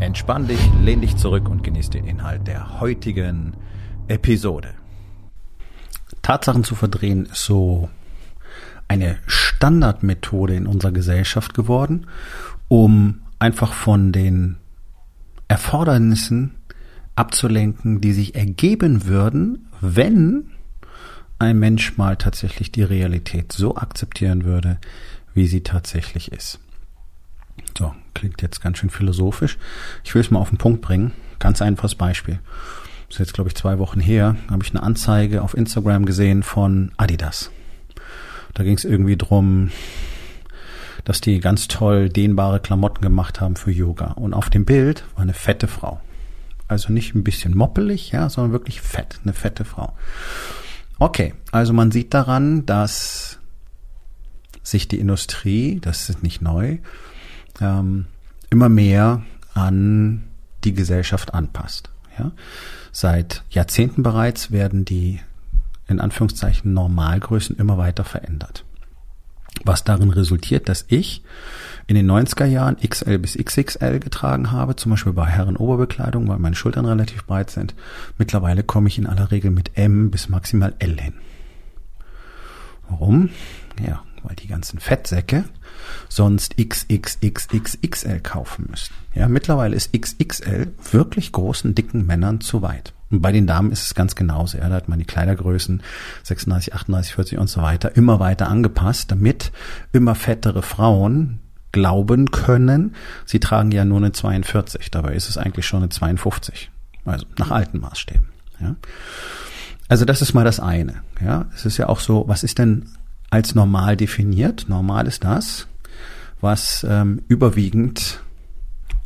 Entspann dich, lehn dich zurück und genieß den Inhalt der heutigen Episode. Tatsachen zu verdrehen ist so eine Standardmethode in unserer Gesellschaft geworden, um einfach von den Erfordernissen abzulenken, die sich ergeben würden, wenn ein Mensch mal tatsächlich die Realität so akzeptieren würde, wie sie tatsächlich ist. So, klingt jetzt ganz schön philosophisch. Ich will es mal auf den Punkt bringen. Ganz einfaches Beispiel. Das ist jetzt, glaube ich, zwei Wochen her, habe ich eine Anzeige auf Instagram gesehen von Adidas. Da ging es irgendwie drum, dass die ganz toll dehnbare Klamotten gemacht haben für Yoga. Und auf dem Bild war eine fette Frau. Also nicht ein bisschen moppelig, ja, sondern wirklich fett, eine fette Frau. Okay, also man sieht daran, dass sich die Industrie, das ist nicht neu, ähm, immer mehr an die Gesellschaft anpasst. Ja? Seit Jahrzehnten bereits werden die in Anführungszeichen Normalgrößen immer weiter verändert. Was darin resultiert, dass ich in den 90er Jahren XL bis XXL getragen habe, zum Beispiel bei Herren-Oberbekleidung, weil meine Schultern relativ breit sind. Mittlerweile komme ich in aller Regel mit M bis maximal L hin. Warum? Ja, weil die ganzen Fettsäcke sonst XXXXXL kaufen müssten. Ja, mittlerweile ist XXL wirklich großen, dicken Männern zu weit. Und bei den Damen ist es ganz genauso. Ja, da hat man die Kleidergrößen 36, 38, 40 und so weiter immer weiter angepasst, damit immer fettere Frauen glauben können, sie tragen ja nur eine 42. Dabei ist es eigentlich schon eine 52. Also nach alten Maßstäben. Ja. Also das ist mal das eine. Ja, es ist ja auch so, was ist denn als normal definiert. Normal ist das, was ähm, überwiegend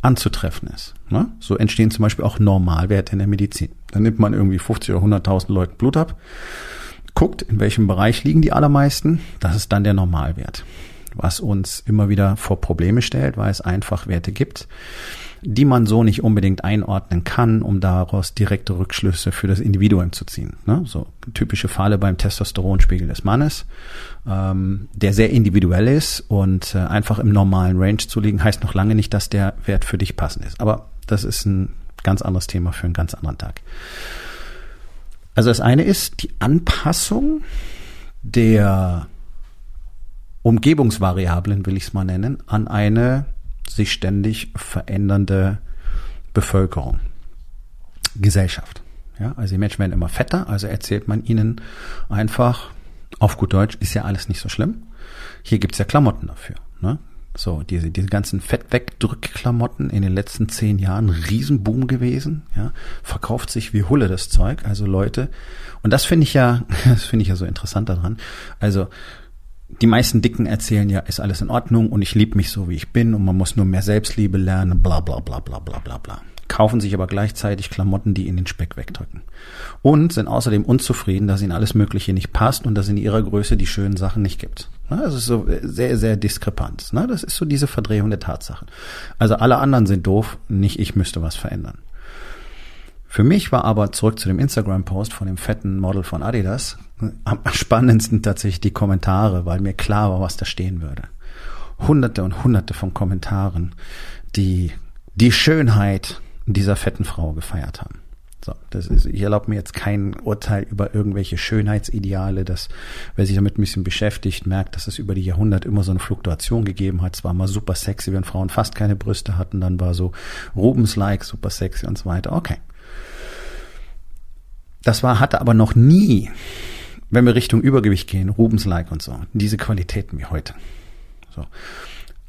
anzutreffen ist. Ne? So entstehen zum Beispiel auch Normalwerte in der Medizin. Dann nimmt man irgendwie 50 oder 100.000 Leuten Blut ab, guckt, in welchem Bereich liegen die allermeisten. Das ist dann der Normalwert, was uns immer wieder vor Probleme stellt, weil es einfach Werte gibt, die man so nicht unbedingt einordnen kann, um daraus direkte Rückschlüsse für das Individuum zu ziehen. Ne? So typische Falle beim Testosteronspiegel des Mannes, ähm, der sehr individuell ist und äh, einfach im normalen Range zu liegen, heißt noch lange nicht, dass der Wert für dich passend ist. Aber das ist ein ganz anderes Thema für einen ganz anderen Tag. Also das eine ist die Anpassung der Umgebungsvariablen, will ich es mal nennen, an eine sich ständig verändernde Bevölkerung, Gesellschaft. Ja, also die Menschen werden immer fetter, also erzählt man ihnen einfach, auf gut Deutsch, ist ja alles nicht so schlimm. Hier gibt's ja Klamotten dafür. Ne? So, diese, diese ganzen Fettwegdrückklamotten in den letzten zehn Jahren Riesenboom gewesen, ja, verkauft sich wie Hulle das Zeug, also Leute, und das finde ich ja, das finde ich ja so interessant daran, also die meisten Dicken erzählen ja, ist alles in Ordnung und ich liebe mich so, wie ich bin und man muss nur mehr Selbstliebe lernen, bla bla bla bla bla bla bla. Kaufen sich aber gleichzeitig Klamotten, die in den Speck wegdrücken. Und sind außerdem unzufrieden, dass ihnen alles Mögliche nicht passt und dass in ihrer Größe die schönen Sachen nicht gibt. Das ist so sehr, sehr diskrepant. Das ist so diese Verdrehung der Tatsachen. Also alle anderen sind doof, nicht ich müsste was verändern. Für mich war aber zurück zu dem Instagram-Post von dem fetten Model von Adidas am spannendsten tatsächlich die Kommentare, weil mir klar war, was da stehen würde. Hunderte und hunderte von Kommentaren, die die Schönheit dieser fetten Frau gefeiert haben. So, das ist, ich erlaube mir jetzt kein Urteil über irgendwelche Schönheitsideale, dass wer sich damit ein bisschen beschäftigt, merkt, dass es über die Jahrhunderte immer so eine Fluktuation gegeben hat. Es war mal super sexy, wenn Frauen fast keine Brüste hatten, dann war so Rubens-like super sexy und so weiter. Okay. Das war, hatte aber noch nie wenn wir Richtung Übergewicht gehen, Rubens-like und so, diese Qualitäten wie heute. So.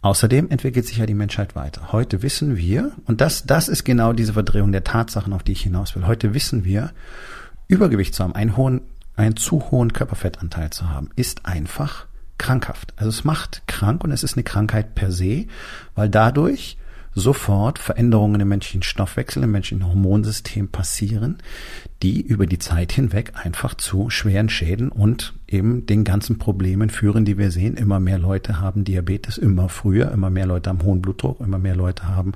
Außerdem entwickelt sich ja die Menschheit weiter. Heute wissen wir, und das, das ist genau diese Verdrehung der Tatsachen, auf die ich hinaus will. Heute wissen wir, Übergewicht zu haben, einen hohen, einen zu hohen Körperfettanteil zu haben, ist einfach krankhaft. Also es macht krank und es ist eine Krankheit per se, weil dadurch sofort Veränderungen im menschlichen Stoffwechsel, im menschlichen Hormonsystem passieren, die über die Zeit hinweg einfach zu schweren Schäden und eben den ganzen Problemen führen, die wir sehen. Immer mehr Leute haben Diabetes, immer früher, immer mehr Leute haben hohen Blutdruck, immer mehr Leute haben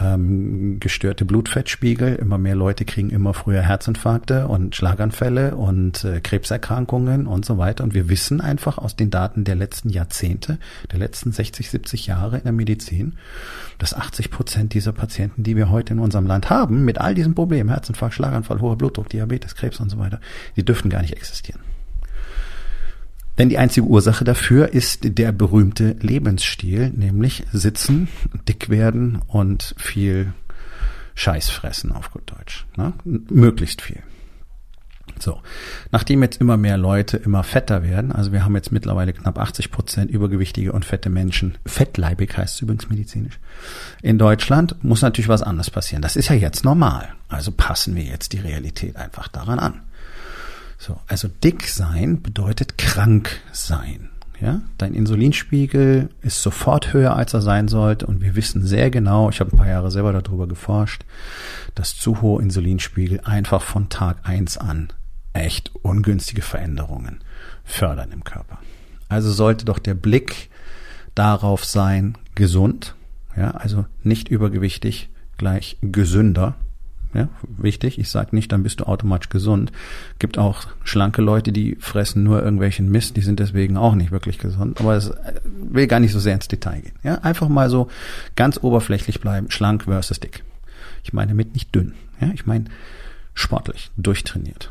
ähm, gestörte Blutfettspiegel, immer mehr Leute kriegen immer früher Herzinfarkte und Schlaganfälle und äh, Krebserkrankungen und so weiter. Und wir wissen einfach aus den Daten der letzten Jahrzehnte, der letzten 60, 70 Jahre in der Medizin, dass 80 Prozent dieser Patienten, die wir heute in unserem Land haben, mit all diesen Problemen, Herzinfarkt, Schlaganfall, hoher Blutdruck, Diabetes, Krebs und so weiter, die dürften gar nicht existieren. Denn die einzige Ursache dafür ist der berühmte Lebensstil, nämlich sitzen, dick werden und viel Scheiß fressen auf gut Deutsch. Ne? Möglichst viel. So, nachdem jetzt immer mehr Leute immer fetter werden, also wir haben jetzt mittlerweile knapp 80 Prozent übergewichtige und fette Menschen, fettleibig heißt es übrigens medizinisch, in Deutschland muss natürlich was anderes passieren. Das ist ja jetzt normal. Also passen wir jetzt die Realität einfach daran an. So, also dick sein bedeutet krank sein. Ja, dein Insulinspiegel ist sofort höher, als er sein sollte. Und wir wissen sehr genau, ich habe ein paar Jahre selber darüber geforscht, dass zu hohe Insulinspiegel einfach von Tag eins an echt ungünstige Veränderungen fördern im Körper. Also sollte doch der Blick darauf sein, gesund, ja, also nicht übergewichtig gleich gesünder. Ja, wichtig, ich sage nicht, dann bist du automatisch gesund. Gibt auch schlanke Leute, die fressen nur irgendwelchen Mist, die sind deswegen auch nicht wirklich gesund. Aber es will gar nicht so sehr ins Detail gehen. Ja, einfach mal so ganz oberflächlich bleiben, schlank versus dick. Ich meine damit nicht dünn. Ja, ich meine sportlich, durchtrainiert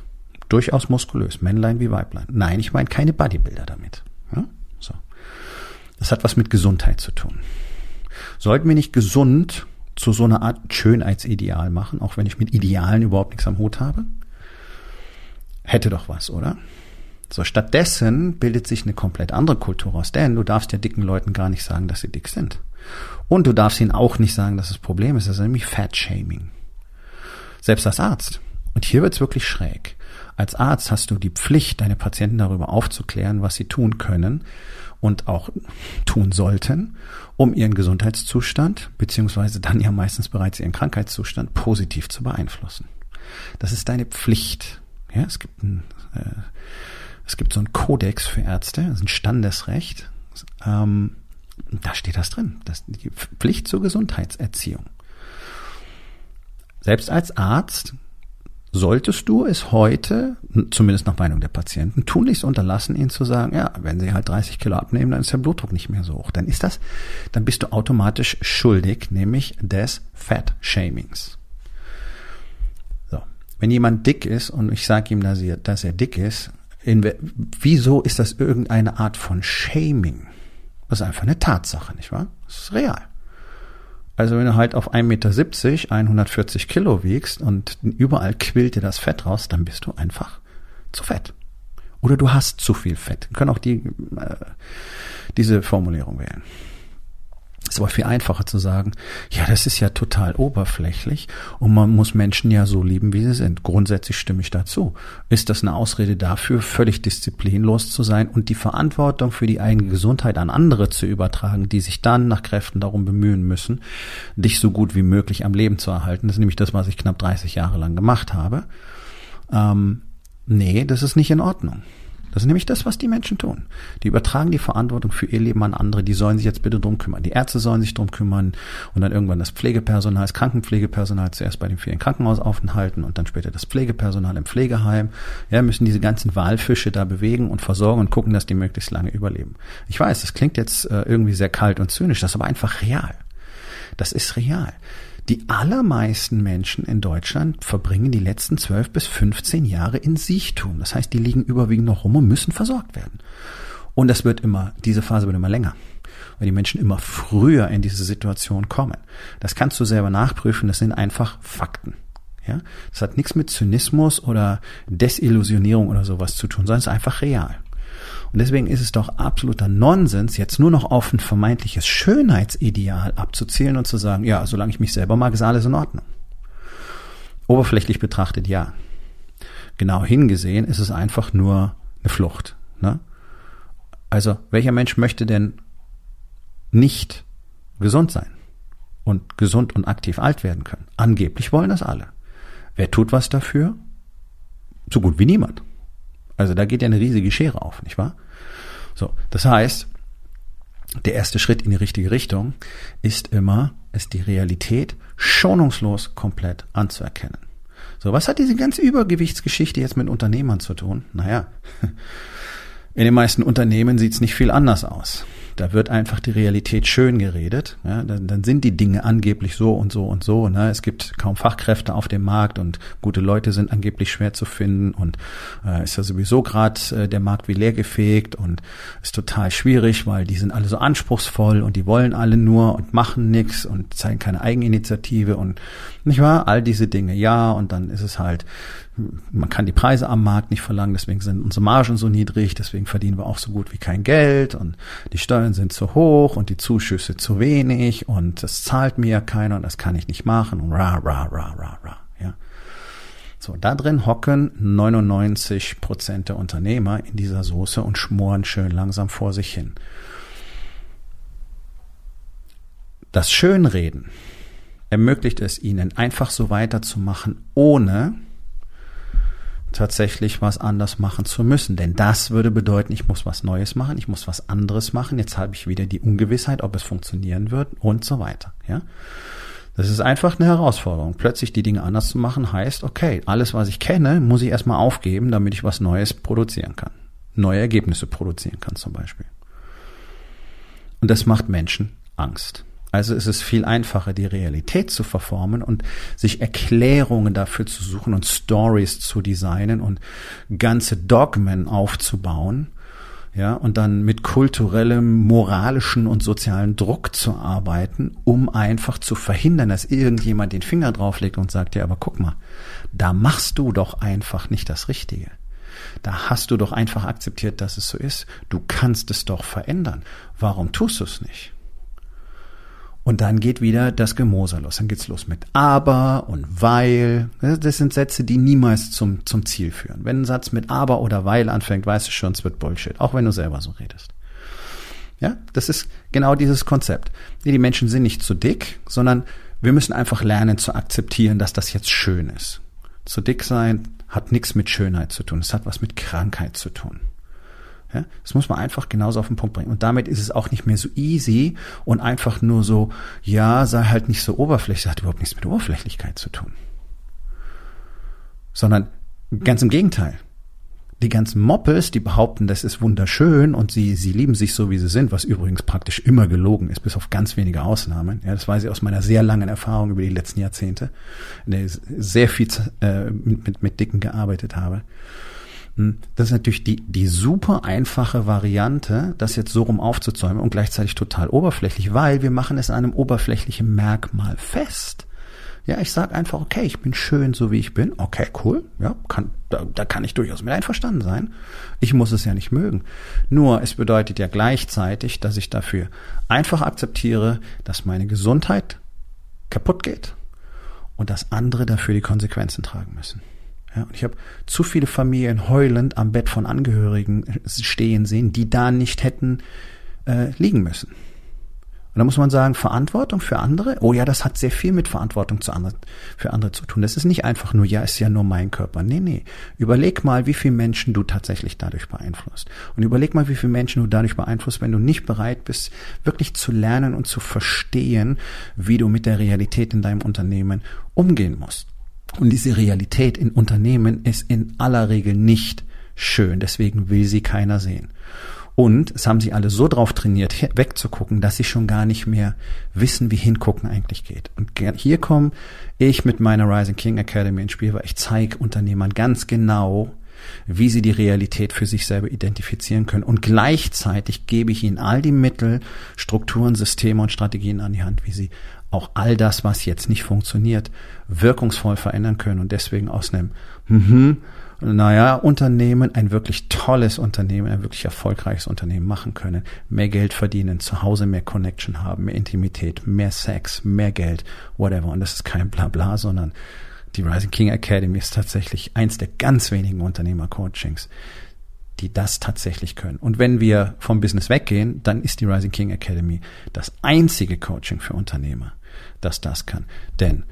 durchaus muskulös, Männlein wie Weiblein. Nein, ich meine keine Bodybuilder damit. Ja? So. Das hat was mit Gesundheit zu tun. Sollten wir nicht gesund zu so einer Art Schönheitsideal machen, auch wenn ich mit Idealen überhaupt nichts am Hut habe? Hätte doch was, oder? So, stattdessen bildet sich eine komplett andere Kultur aus, denn du darfst ja dicken Leuten gar nicht sagen, dass sie dick sind. Und du darfst ihnen auch nicht sagen, dass das Problem ist. Das ist nämlich Fat Shaming. Selbst als Arzt. Und hier wird's wirklich schräg. Als Arzt hast du die Pflicht, deine Patienten darüber aufzuklären, was sie tun können und auch tun sollten, um ihren Gesundheitszustand, beziehungsweise dann ja meistens bereits ihren Krankheitszustand positiv zu beeinflussen. Das ist deine Pflicht. Ja, es gibt ein, äh, es gibt so einen Kodex für Ärzte, das ist ein Standesrecht. Ähm, da steht das drin. Das die Pflicht zur Gesundheitserziehung. Selbst als Arzt solltest du es heute, zumindest nach Meinung der Patienten, tunlichst unterlassen, ihnen zu sagen, ja, wenn sie halt 30 Kilo abnehmen, dann ist der Blutdruck nicht mehr so hoch. Dann ist das, dann bist du automatisch schuldig, nämlich des Fat-Shamings. So. Wenn jemand dick ist und ich sage ihm, dass er, dass er dick ist, in, wieso ist das irgendeine Art von Shaming? Das ist einfach eine Tatsache, nicht wahr? Das ist real. Also wenn du halt auf 1,70 Meter 140 Kilo wiegst und überall quillt dir das Fett raus, dann bist du einfach zu fett. Oder du hast zu viel Fett. Wir können auch die, äh, diese Formulierung wählen. Es war viel einfacher zu sagen, ja, das ist ja total oberflächlich und man muss Menschen ja so lieben, wie sie sind. Grundsätzlich stimme ich dazu. Ist das eine Ausrede dafür, völlig disziplinlos zu sein und die Verantwortung für die eigene Gesundheit an andere zu übertragen, die sich dann nach Kräften darum bemühen müssen, dich so gut wie möglich am Leben zu erhalten? Das ist nämlich das, was ich knapp 30 Jahre lang gemacht habe. Ähm, nee, das ist nicht in Ordnung. Das ist nämlich das, was die Menschen tun. Die übertragen die Verantwortung für ihr Leben an andere. Die sollen sich jetzt bitte drum kümmern. Die Ärzte sollen sich drum kümmern und dann irgendwann das Pflegepersonal, das Krankenpflegepersonal zuerst bei den vielen Krankenhausaufenthalten und dann später das Pflegepersonal im Pflegeheim. Ja, müssen diese ganzen Walfische da bewegen und versorgen und gucken, dass die möglichst lange überleben. Ich weiß, das klingt jetzt äh, irgendwie sehr kalt und zynisch, das ist aber einfach real. Das ist real. Die allermeisten Menschen in Deutschland verbringen die letzten 12 bis 15 Jahre in Siechtum. Das heißt, die liegen überwiegend noch rum und müssen versorgt werden. Und das wird immer, diese Phase wird immer länger, weil die Menschen immer früher in diese Situation kommen. Das kannst du selber nachprüfen, das sind einfach Fakten. Ja, das hat nichts mit Zynismus oder Desillusionierung oder sowas zu tun, sondern es ist einfach real. Und deswegen ist es doch absoluter Nonsens, jetzt nur noch auf ein vermeintliches Schönheitsideal abzuzielen und zu sagen, ja, solange ich mich selber mag, ist alles in Ordnung. Oberflächlich betrachtet ja. Genau hingesehen ist es einfach nur eine Flucht. Ne? Also, welcher Mensch möchte denn nicht gesund sein? und gesund und aktiv alt werden können. Angeblich wollen das alle. Wer tut was dafür? So gut wie niemand. Also da geht ja eine riesige Schere auf, nicht wahr? So, das heißt, der erste Schritt in die richtige Richtung ist immer, es die Realität schonungslos komplett anzuerkennen. So, was hat diese ganze Übergewichtsgeschichte jetzt mit Unternehmern zu tun? Naja, in den meisten Unternehmen sieht es nicht viel anders aus. Da wird einfach die Realität schön geredet. Ja, dann, dann sind die Dinge angeblich so und so und so. Ne? Es gibt kaum Fachkräfte auf dem Markt und gute Leute sind angeblich schwer zu finden und äh, ist ja sowieso gerade äh, der Markt wie leer gefegt und ist total schwierig, weil die sind alle so anspruchsvoll und die wollen alle nur und machen nichts und zeigen keine Eigeninitiative und nicht wahr? All diese Dinge, ja, und dann ist es halt man kann die Preise am Markt nicht verlangen, deswegen sind unsere Margen so niedrig, deswegen verdienen wir auch so gut wie kein Geld und die Steuern sind zu hoch und die Zuschüsse zu wenig und das zahlt mir ja keiner und das kann ich nicht machen und ra, ra, ra, ra, ra, ja. So, da drin hocken 99 Prozent der Unternehmer in dieser Soße und schmoren schön langsam vor sich hin. Das Schönreden ermöglicht es ihnen, einfach so weiterzumachen, ohne tatsächlich was anders machen zu müssen. Denn das würde bedeuten, ich muss was Neues machen, ich muss was anderes machen. Jetzt habe ich wieder die Ungewissheit, ob es funktionieren wird und so weiter. Ja, das ist einfach eine Herausforderung. Plötzlich die Dinge anders zu machen heißt, okay, alles, was ich kenne, muss ich erstmal aufgeben, damit ich was Neues produzieren kann. Neue Ergebnisse produzieren kann zum Beispiel. Und das macht Menschen Angst. Also ist es viel einfacher, die Realität zu verformen und sich Erklärungen dafür zu suchen und Stories zu designen und ganze Dogmen aufzubauen, ja, und dann mit kulturellem, moralischen und sozialen Druck zu arbeiten, um einfach zu verhindern, dass irgendjemand den Finger drauflegt und sagt, ja, aber guck mal, da machst du doch einfach nicht das Richtige. Da hast du doch einfach akzeptiert, dass es so ist. Du kannst es doch verändern. Warum tust du es nicht? Und dann geht wieder das Gemoser los. Dann geht's los mit aber und weil. Das sind Sätze, die niemals zum, zum Ziel führen. Wenn ein Satz mit aber oder weil anfängt, weißt du schon, es wird Bullshit. Auch wenn du selber so redest. Ja, das ist genau dieses Konzept. Die Menschen sind nicht zu dick, sondern wir müssen einfach lernen zu akzeptieren, dass das jetzt schön ist. Zu dick sein hat nichts mit Schönheit zu tun. Es hat was mit Krankheit zu tun. Ja, das muss man einfach genauso auf den Punkt bringen. Und damit ist es auch nicht mehr so easy und einfach nur so, ja, sei halt nicht so oberflächlich, das hat überhaupt nichts mit Oberflächlichkeit zu tun. Sondern ganz im Gegenteil. Die ganzen Moppes, die behaupten, das ist wunderschön und sie, sie lieben sich so, wie sie sind, was übrigens praktisch immer gelogen ist, bis auf ganz wenige Ausnahmen. Ja, das weiß ich aus meiner sehr langen Erfahrung über die letzten Jahrzehnte, in der ich sehr viel äh, mit, mit, mit Dicken gearbeitet habe. Hm, das ist natürlich die, die super einfache Variante, das jetzt so rum aufzuzäumen und gleichzeitig total oberflächlich, weil wir machen es an einem oberflächlichen Merkmal fest. Ja, ich sage einfach, okay, ich bin schön, so wie ich bin. Okay, cool. Ja, kann, da, da kann ich durchaus mit einverstanden sein. Ich muss es ja nicht mögen. Nur es bedeutet ja gleichzeitig, dass ich dafür einfach akzeptiere, dass meine Gesundheit kaputt geht und dass andere dafür die Konsequenzen tragen müssen. Ja, und ich habe zu viele Familien heulend am Bett von Angehörigen stehen sehen, die da nicht hätten äh, liegen müssen. Und da muss man sagen, Verantwortung für andere, oh ja, das hat sehr viel mit Verantwortung zu andere, für andere zu tun. Das ist nicht einfach nur, ja, ist ja nur mein Körper. Nee, nee. Überleg mal, wie viele Menschen du tatsächlich dadurch beeinflusst. Und überleg mal, wie viele Menschen du dadurch beeinflusst, wenn du nicht bereit bist, wirklich zu lernen und zu verstehen, wie du mit der Realität in deinem Unternehmen umgehen musst. Und diese Realität in Unternehmen ist in aller Regel nicht schön. Deswegen will sie keiner sehen. Und es haben sie alle so drauf trainiert, wegzugucken, dass sie schon gar nicht mehr wissen, wie hingucken eigentlich geht. Und hier komme ich mit meiner Rising King Academy ins Spiel, weil ich zeige Unternehmern ganz genau, wie sie die Realität für sich selber identifizieren können. Und gleichzeitig gebe ich ihnen all die Mittel, Strukturen, Systeme und Strategien an die Hand, wie sie auch all das, was jetzt nicht funktioniert, wirkungsvoll verändern können und deswegen aus einem, mhm, naja, Unternehmen, ein wirklich tolles Unternehmen, ein wirklich erfolgreiches Unternehmen machen können, mehr Geld verdienen, zu Hause mehr Connection haben, mehr Intimität, mehr Sex, mehr Geld, whatever. Und das ist kein Blabla, sondern die Rising King Academy ist tatsächlich eins der ganz wenigen Unternehmercoachings, die das tatsächlich können. Und wenn wir vom Business weggehen, dann ist die Rising King Academy das einzige Coaching für Unternehmer, das das kann. Denn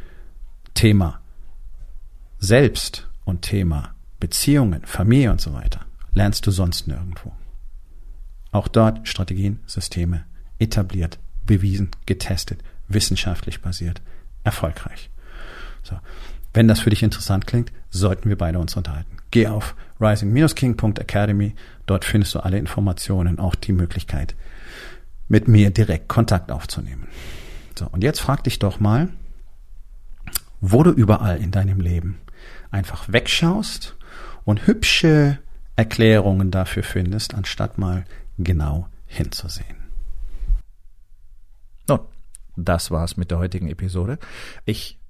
Thema Selbst und Thema Beziehungen, Familie und so weiter lernst du sonst nirgendwo. Auch dort Strategien, Systeme etabliert, bewiesen, getestet, wissenschaftlich basiert, erfolgreich. So. Wenn das für dich interessant klingt, sollten wir beide uns unterhalten. Geh auf rising-king.academy. Dort findest du alle Informationen, auch die Möglichkeit, mit mir direkt Kontakt aufzunehmen. So, und jetzt frag dich doch mal, wo du überall in deinem Leben einfach wegschaust und hübsche Erklärungen dafür findest, anstatt mal genau hinzusehen. Nun, das war's mit der heutigen Episode. Ich